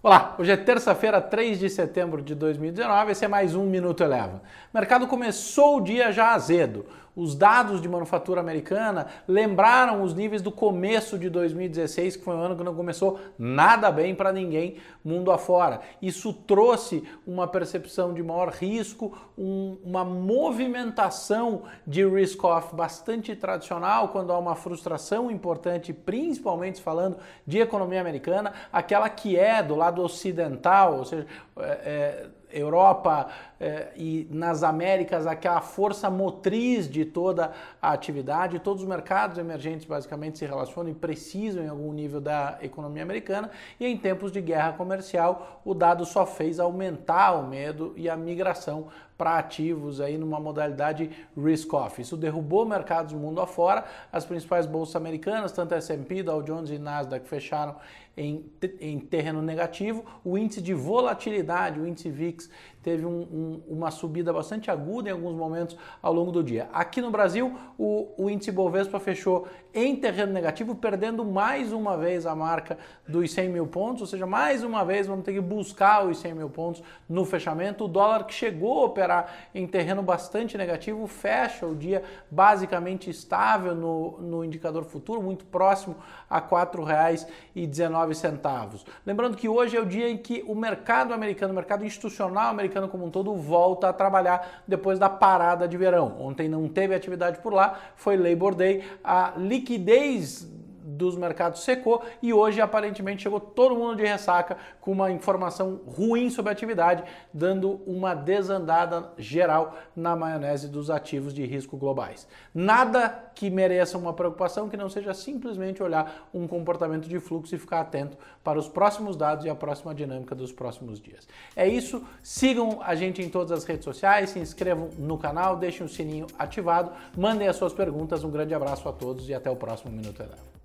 Olá, hoje é terça-feira, 3 de setembro de 2019, esse é mais um Minuto Eleva. O mercado começou o dia já azedo. Os dados de manufatura americana lembraram os níveis do começo de 2016, que foi um ano que não começou nada bem para ninguém mundo afora. Isso trouxe uma percepção de maior risco, um, uma movimentação de risk-off bastante tradicional quando há uma frustração importante, principalmente falando de economia americana, aquela que é do lado ocidental, ou seja, é, é, Europa eh, e nas Américas aquela força motriz de toda a atividade. Todos os mercados emergentes basicamente se relacionam e precisam em algum nível da economia americana. E em tempos de guerra comercial, o dado só fez aumentar o medo e a migração para ativos aí numa modalidade risk-off. Isso derrubou mercados do mundo afora. As principais bolsas americanas, tanto S&P, Dow Jones e Nasdaq, fecharam em, em terreno negativo. O índice de volatilidade, o índice VIX, teve um, um, uma subida bastante aguda em alguns momentos ao longo do dia. Aqui no Brasil, o, o índice Bovespa fechou em terreno negativo, perdendo mais uma vez a marca dos 100 mil pontos, ou seja, mais uma vez vamos ter que buscar os 100 mil pontos no fechamento. O dólar que chegou a operar em terreno bastante negativo fecha o dia basicamente estável no, no indicador futuro, muito próximo a R$ 4,19. Lembrando que hoje é o dia em que o mercado americano, o mercado institucional americano, americano como um todo volta a trabalhar depois da parada de verão. Ontem não teve atividade por lá, foi Labor Day. A liquidez dos mercados secou e hoje aparentemente chegou todo mundo de ressaca com uma informação ruim sobre a atividade, dando uma desandada geral na maionese dos ativos de risco globais. Nada que mereça uma preocupação que não seja simplesmente olhar um comportamento de fluxo e ficar atento para os próximos dados e a próxima dinâmica dos próximos dias. É isso, sigam a gente em todas as redes sociais, se inscrevam no canal, deixem o sininho ativado, mandem as suas perguntas. Um grande abraço a todos e até o próximo Minuto Eleva.